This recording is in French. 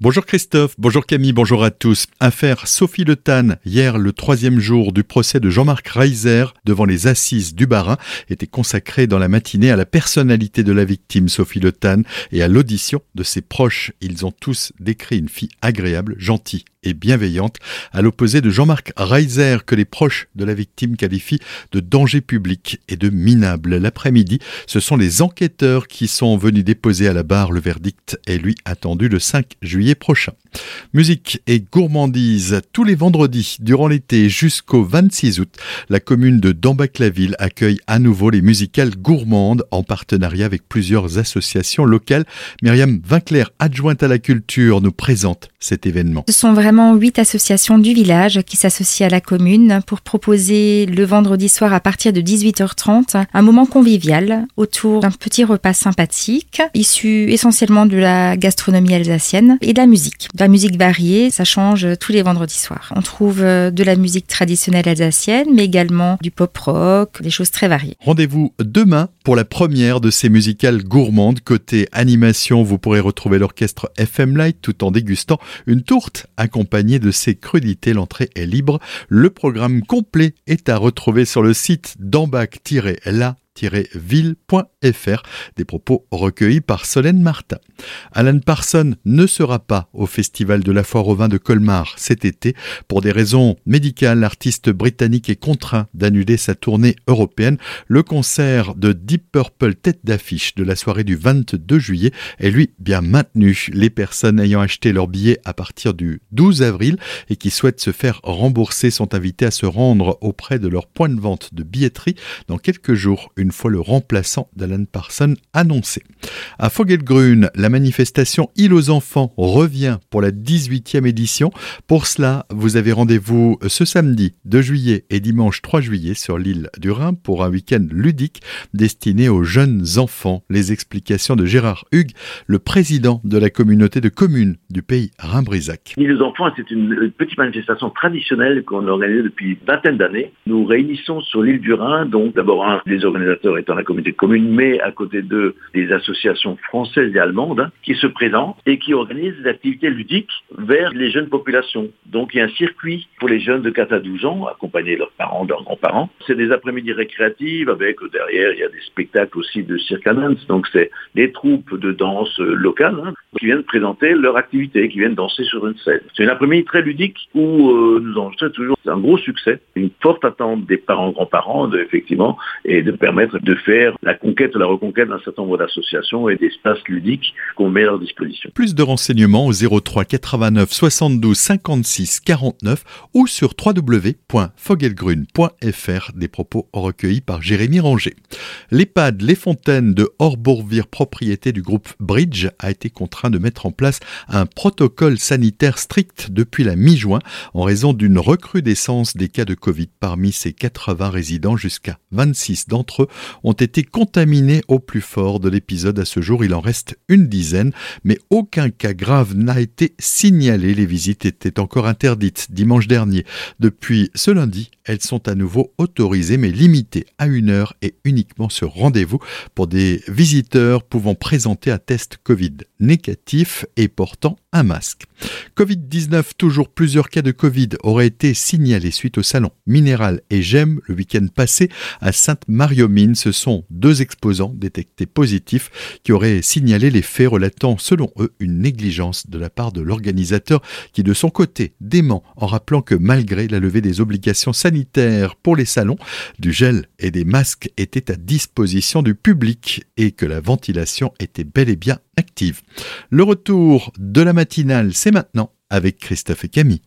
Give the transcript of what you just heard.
Bonjour Christophe, bonjour Camille, bonjour à tous. Affaire Sophie Le Tan, hier le troisième jour du procès de Jean-Marc Reiser devant les assises du Barin, était consacré dans la matinée à la personnalité de la victime Sophie Le Tan et à l'audition de ses proches. Ils ont tous décrit une fille agréable, gentille et bienveillante, à l'opposé de Jean-Marc Reiser que les proches de la victime qualifient de danger public et de minable. L'après-midi, ce sont les enquêteurs qui sont venus déposer à la barre le verdict et lui attendu le 5 juillet prochain. Musique et gourmandise tous les vendredis durant l'été jusqu'au 26 août. La commune de Dambac-la-Ville accueille à nouveau les musicales gourmandes en partenariat avec plusieurs associations locales. Myriam Vinclair, adjointe à la culture, nous présente cet événement. Ce sont vraiment huit associations du village qui s'associent à la commune pour proposer le vendredi soir à partir de 18h30 un moment convivial autour d'un petit repas sympathique issu essentiellement de la gastronomie alsacienne et de la musique. De la musique variée, ça change tous les vendredis soirs. On trouve euh, de la musique traditionnelle alsacienne, mais également du pop rock, des choses très variées. Rendez-vous demain pour la première de ces musicales gourmandes. Côté animation, vous pourrez retrouver l'orchestre FM Light tout en dégustant une tourte accompagnée de ses crudités. L'entrée est libre. Le programme complet est à retrouver sur le site d'ambac-la ville.fr. Des propos recueillis par Solène Martin. Alan Parson ne sera pas au Festival de la foire au vin de Colmar cet été. Pour des raisons médicales, l'artiste britannique est contraint d'annuler sa tournée européenne. Le concert de Deep Purple tête d'affiche de la soirée du 22 juillet est lui bien maintenu. Les personnes ayant acheté leur billet à partir du 12 avril et qui souhaitent se faire rembourser sont invitées à se rendre auprès de leur point de vente de billetterie dans quelques jours fois le remplaçant d'Alan Parson annoncé. À Fogelgrün, la manifestation Île aux enfants revient pour la 18e édition. Pour cela, vous avez rendez-vous ce samedi 2 juillet et dimanche 3 juillet sur l'île du Rhin pour un week-end ludique destiné aux jeunes enfants. Les explications de Gérard Hugues, le président de la communauté de communes du pays Rhin-Brisac. L'île aux enfants, c'est une petite manifestation traditionnelle qu'on organise depuis une vingtaine d'années. Nous réunissons sur l'île du Rhin, donc d'abord un des organisateurs étant la communauté commune, mais à côté d'eux, des associations françaises et allemandes hein, qui se présentent et qui organisent des activités ludiques vers les jeunes populations. Donc il y a un circuit pour les jeunes de 4 à 12 ans, accompagnés de leurs parents, de leurs grands-parents. C'est des après-midi récréatives avec derrière, il y a des spectacles aussi de cirque donc c'est des troupes de danse locales hein, qui viennent présenter leur activité, qui viennent danser sur une scène. C'est une après-midi très ludique où euh, nous enregistrons toujours un gros succès, une forte attente des parents, grands-parents, effectivement, et de permettre de faire la conquête, la reconquête d'un certain nombre d'associations et d'espaces ludiques qu'on met à leur disposition. Plus de renseignements au 03 89 72 56 49 ou sur www.fogelgrune.fr des propos recueillis par Jérémy Ranger. L'EHPAD Les Fontaines de Horbourvire, propriété du groupe Bridge, a été contraint de mettre en place un protocole sanitaire strict depuis la mi-juin en raison d'une recrudescence des cas de Covid parmi ses 80 résidents jusqu'à 26 d'entre eux ont été contaminés au plus fort de l'épisode. À ce jour, il en reste une dizaine, mais aucun cas grave n'a été signalé. Les visites étaient encore interdites dimanche dernier. Depuis ce lundi, elles sont à nouveau autorisées, mais limitées à une heure et uniquement sur rendez-vous pour des visiteurs pouvant présenter un test Covid négatif et portant un masque. Covid-19, toujours plusieurs cas de Covid auraient été signalés suite au salon Minéral et GEM le week-end passé à Sainte-Mariomine. Ce sont deux exposants détectés positifs qui auraient signalé les faits relatant, selon eux, une négligence de la part de l'organisateur qui, de son côté, dément en rappelant que malgré la levée des obligations pour les salons, du gel et des masques étaient à disposition du public et que la ventilation était bel et bien active. Le retour de la matinale, c'est maintenant avec Christophe et Camille.